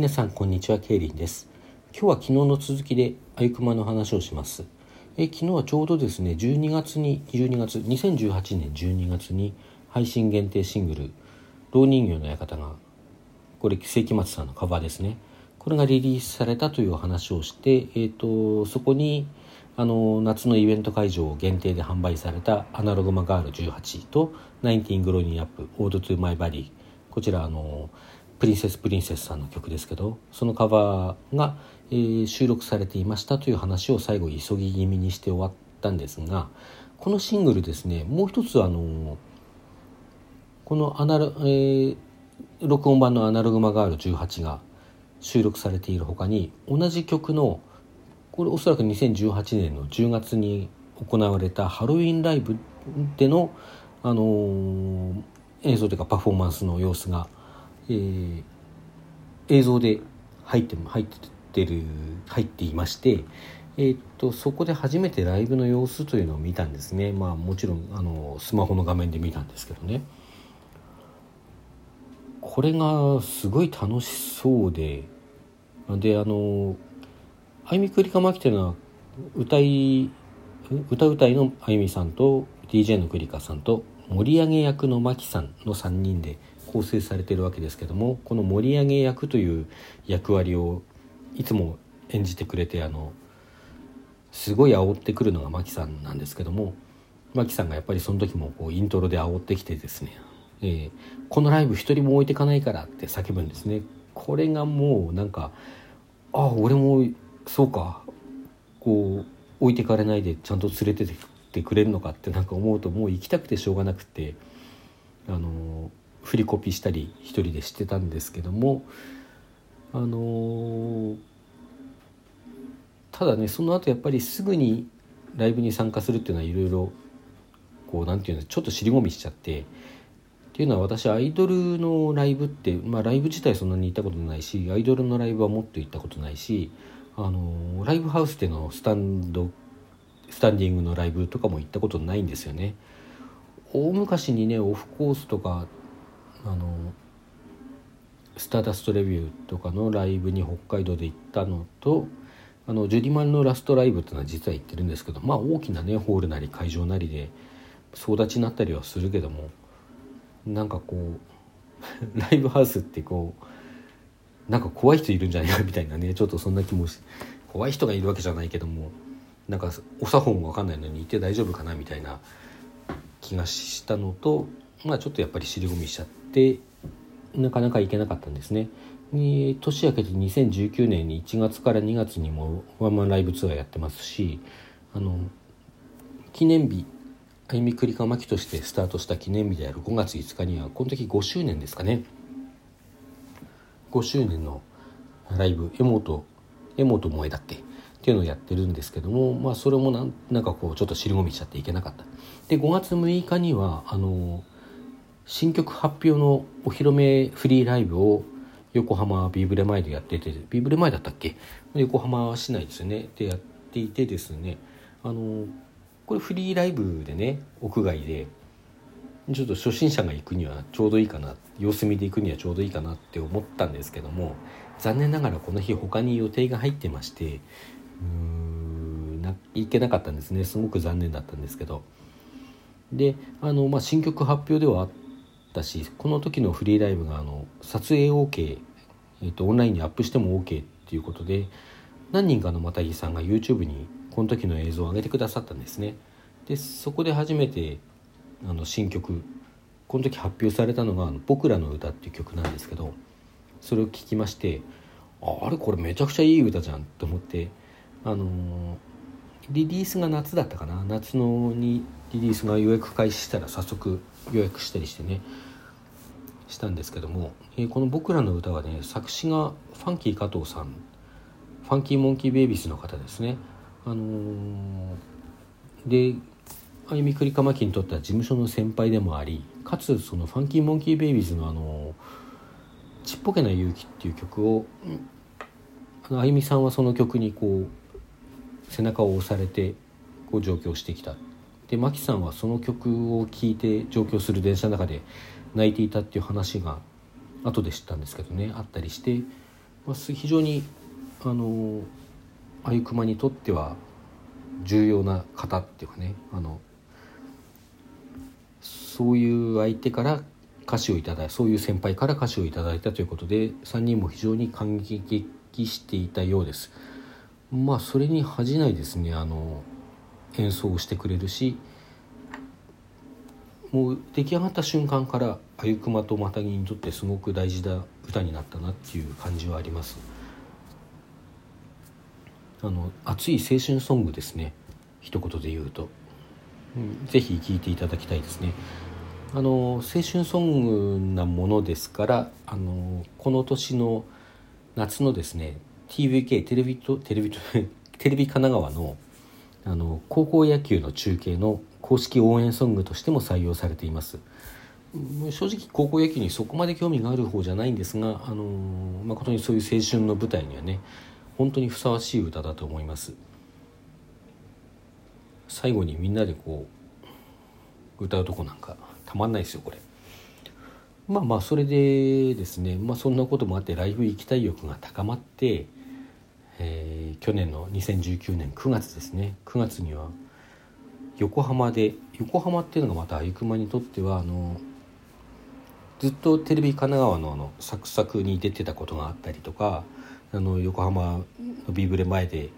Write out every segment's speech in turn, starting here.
皆さんこんにちはケイリンです。今日は昨日の続きであゆくまの話をします。え昨日はちょうどですね12月に12月2018年12月に配信限定シングル「老人形の館」がこれ世紀末さんのカバーですね。これがリリースされたという話をして、えーと、そこにあの夏のイベント会場限定で販売された「アナログマガール18」と「 Nineteen Growing Up Ode to My Buddy」こちらあのプリンセスプリンセスさんの曲ですけどそのカバーが、えー、収録されていましたという話を最後急ぎ気味にして終わったんですがこのシングルですねもう一つあのこのアナロ、えー、録音版の「アナログマガール18」が収録されている他に同じ曲のこれおそらく2018年の10月に行われたハロウィンライブでの、あのー、映像というかパフォーマンスの様子がえー、映像で入って入ってる入っていまして、えー、っとそこで初めてライブの様子というのを見たんですね。まあもちろんあのスマホの画面で見たんですけどね。これがすごい楽しそうでであのあゆみくりかまきというのは歌い歌うたいのあゆみさんと DJ のくりかさんと盛り上げ役のまきさんの3人で構成されているわけですけどもこの盛り上げ役という役割をいつも演じてくれてあのすごい煽ってくるのがマキさんなんですけどもマキさんがやっぱりその時もこうイントロで煽ってきてですね、えー、このライブ一人も置いてかないからって叫ぶんですね。これがもうなんかああ俺もそうかこう置いてかれないでちゃんと連れてってくれるのかってなんか思うともう行きたくてしょうがなくてあの振りコピしたり一人でしてたんですけどもあのー、ただねその後やっぱりすぐにライブに参加するっていうのはいろいろこうなんていうのちょっと尻込みしちゃってっていうのは私アイドルのライブってまあライブ自体そんなに行ったことないしアイドルのライブはもっと行ったことないしあのー、ライブハウスでのスタンドスタンディングのライブとかも行ったことないんですよね。大昔にねオフコースとかあのスターダストレビューとかのライブに北海道で行ったのとあのジュディマンのラストライブっていうのは実は行ってるんですけどまあ大きなねホールなり会場なりで総立ちになったりはするけどもなんかこう ライブハウスってこうなんか怖い人いるんじゃないかみたいなねちょっとそんな気もし怖い人がいるわけじゃないけどもなんかお作法も分かんないのにいて大丈夫かなみたいな気がしたのとまあちょっとやっぱり尻込みしちゃって。ってなかなか行けなかったんですね。年明けて2019年に1月から2月にもワンマンライブツアーやってますしあの記念日あゆみくりかまきとしてスタートした記念日である5月5日にはこの時5周年ですかね。5周年のライブ「エモとエモと萌え」だっけ？っていうのをやってるんですけどもまあそれもなんなんかこうちょっと尻込みしちゃっていけなかった。で5月6日にはあの新曲発表のお披露目フリーライブを横浜ビーブレ前でやっててビーブレ前だったっけ？横浜市内ですよね。でやっていてですね。あのこれフリーライブでね屋外でちょっと初心者が行くにはちょうどいいかな様子見で行くにはちょうどいいかなって思ったんですけども残念ながらこの日他に予定が入ってましてうーんな行けなかったんですね。すごく残念だったんですけど。であの、まあ、新曲発表ではあっだしこの時のフリーライブがあの撮影 OK、えーと、オンラインにアップしても OK っていうことで何人かのまたぎさんが YouTube にこの時の映像を上げてくださったんですね。でそこで初めてあの新曲この時発表されたのが「僕らの歌」っていう曲なんですけどそれを聞きましてあれこれめちゃくちゃいい歌じゃんと思ってあのー、リリースが夏だったかな夏のにリリースが予約開始したら早速予約したりしてねしたんですけども、えー、この「僕らの歌」はね作詞がファンキー加藤さんファンキーモンキーベイビーズの方ですね。あのー、であゆみくりかまきにとっては事務所の先輩でもありかつそのファンキーモンキーベイビーズのあの「ちっぽけな勇気」っていう曲をあのあゆみさんはその曲にこう背中を押されてこう上京してきたでマキさんはその曲を聴いて上京する電車の中で泣いていたっていう話が後で知ったんですけどねあったりしてまあ、非常にあのあゆくまにとっては重要な方っていうかねあのそういう相手から歌詞をいただいそういう先輩から歌詞をいただいたということで3人も非常に感激していたようです。まあそれに恥じないですねあの演奏をしてくれるしもう出来上がった瞬間からあゆくまとマタギにとってすごく大事な歌になったなっていう感じはあります。あの熱い青春ソングですね。一言で言うと、うん、ぜひ聴いていただきたいですね。あの青春ソングなものですからあのこの年の夏のですね TVK テレビとテレビとテレビ神奈川のあの高校野球の中継の公式応援ソングとしても採用されています。正直高校野球にそこまで興味がある方じゃないんですがあの誠にそういう青春の舞台にはね本当にふさわしい歌だと思います。最後にみんなでこう歌うとこなんかたまんないですよこれ。まあまあそれでですねまあそんなこともあってライブ行きたい欲が高まって、えー、去年の2019年9月ですね。9月には横浜で横浜っていうのがまたあゆくまにとってはあのずっとテレビ神奈川のあのサクサクに出てたことがあったりとかあの横浜のビーブレ前で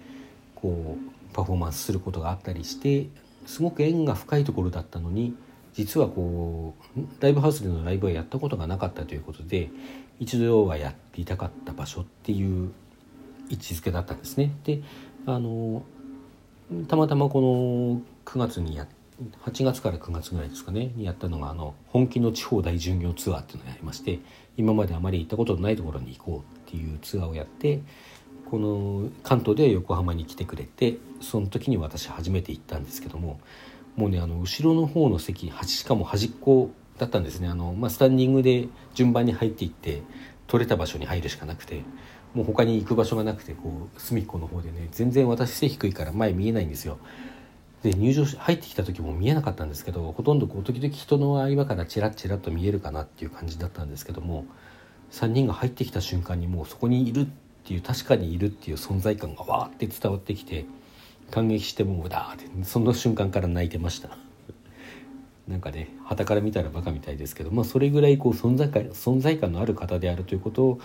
こうパフォーマンスすることがあったりしてすごく縁が深いところだったのに実はこうライブハウスでのライブはやったことがなかったということで一度はやっていたかった場所っていう位置づけだったんですね。であのたまたまこの9月にや8月から9月ぐらいですかねにやったのがあの本気の地方大巡業ツアーっていうのをやりまして今まであまり行ったことのないところに行こうっていうツアーをやってこの関東では横浜に来てくれてその時に私初めて行ったんですけどももうねあの後ろの方の席しかも端っこだったんですねあの、まあ、スタンディングで順番に入っていって取れた場所に入るしかなくてもう他に行く場所がなくてこう隅っこの方でね全然私背低いから前見えないんですよ。で入場し入ってきた時も見えなかったんですけどほとんどこう時々人の合間からチラッチラッと見えるかなっていう感じだったんですけども3人が入ってきた瞬間にもうそこにいるっていう確かにいるっていう存在感がわーって伝わってきて感激してもうだーってその瞬間から泣いてました なんかね旗から見たらバカみたいですけど、まあ、それぐらいこう存在感存在感のある方であるということを、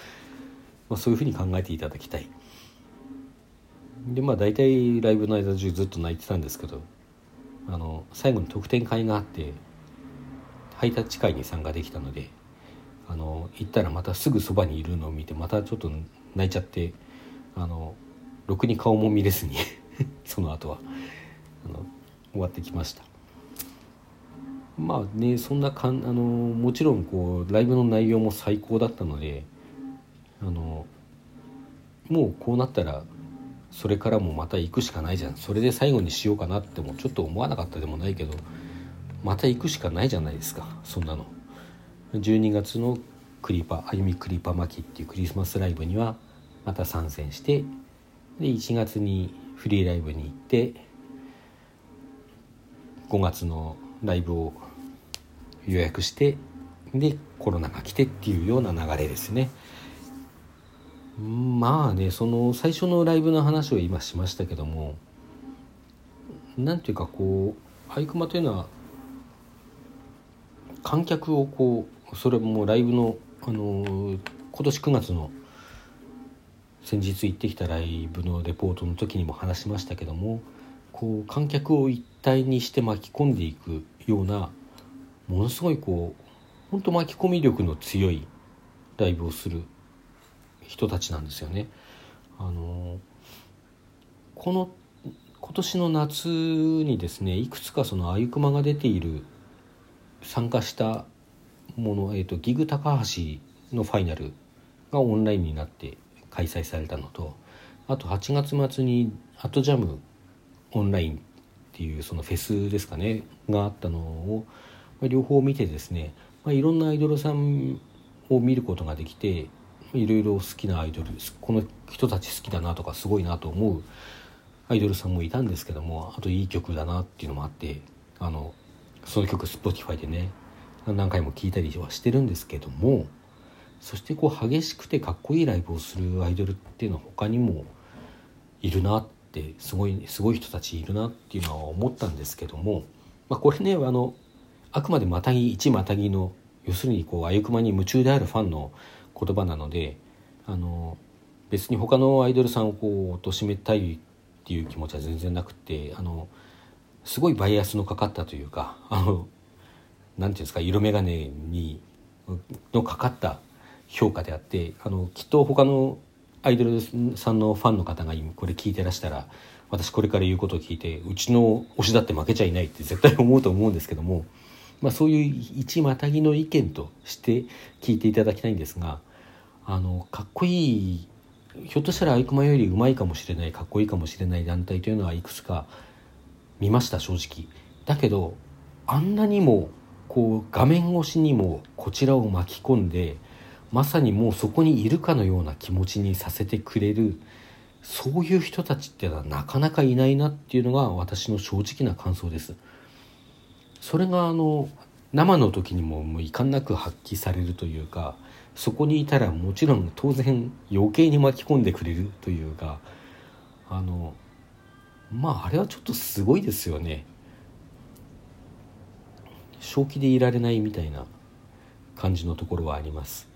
まあ、そういうふうに考えていただきたい。でまあ大体ライブの間中ずっと泣いてたんですけどあの最後に特典会があってハイタッチ会に参加できたのであの行ったらまたすぐそばにいるのを見てまたちょっと泣いちゃってあのろくに顔も見れずに その後はあの終わってきました。まあねそんなかんあのもちろんこうライブの内容も最高だったのであのもうこうなったらそれからもまた行くしかないじゃん。それで最後にしようかなってもちょっと思わなかったでもないけどまた行くしかないじゃないですか。そんなの。12月のクリーパーあゆみクリーパー巻きっていうクリスマスライブにはまた参戦してで1月にフリーライブに行って5月のライブを予約してでコロナが来てっていうような流れですね。まあねその最初のライブの話を今しましたけども何ていうかこう俳句間というのは観客をこうそれもライブのあの今年9月の先日行ってきたライブのレポートの時にも話しましたけどもこう観客を一体にして巻き込んでいくようなものすごいこう本当巻き込み力の強いライブをする人たちなんですよね。あのこの今年の夏にですねいくつかそのあゆくまが出ている参加したもの、えーと、ギグ高橋のファイナルがオンラインになって開催されたのとあと8月末に「アットジャムオンライン」っていうそのフェスですかねがあったのを、両方見てですね、まあ、いろんなアイドルさんを見ることができていろいろ好きなアイドルこの人たち好きだなとかすごいなと思うアイドルさんもいたんですけどもあといい曲だなっていうのもあってあのその曲 Spotify でね何回も聴いたりはしてるんですけどもそしてこう激しくてかっこいいライブをするアイドルっていうのは他にもいるなってすごいすごい人たちいるなっていうのは思ったんですけども、まあ、これねあのあくまでまたぎ一またぎの要するにこうあゆくまに夢中であるファンの言葉なのであの別に他のアイドルさんをこう貶めたいっていう気持ちは全然なくてあのすごいバイアスのかかったというか あのなんていうんですか色眼鏡にのかかった評価であってあのきっと他のアイドルさんのファンの方がこれ聞いてらしたら私これから言うことを聞いてうちの推しだって負けちゃいないって絶対思うと思うんですけども、まあ、そういう一またぎの意見として聞いていただきたいんですがあのかっこいいひょっとしたらアイクマよりうまいかもしれないかっこいいかもしれない団体というのはいくつか見ました正直。だけどあんなにもこう画面越しにもこちらを巻き込んでまさにもうそこにいるかのような気持ちにさせてくれるそういう人たちっていうのはなかなかいないなっていうのが私の正直な感想です。それがあの生の時にももう遺憾なく発揮されるというかそこにいたらもちろん当然余計に巻き込んでくれるというかあのまああれはちょっとすごいですよね。正気でいられないみたいな感じのところはあります。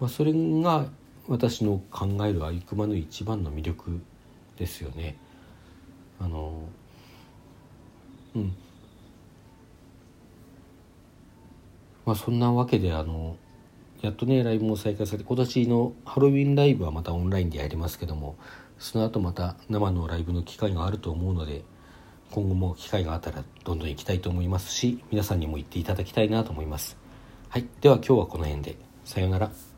まあ、それが私の考えるあいくまの一番の魅力ですよね。あのうんまあそんなわけであのやっとねライブも再開されて今年のハロウィンライブはまたオンラインでやりますけどもその後また生のライブの機会があると思うので今後も機会があったらどんどん行きたいと思いますし皆さんにも行っていただきたいなと思います。はい、では今日はこの辺でさようなら。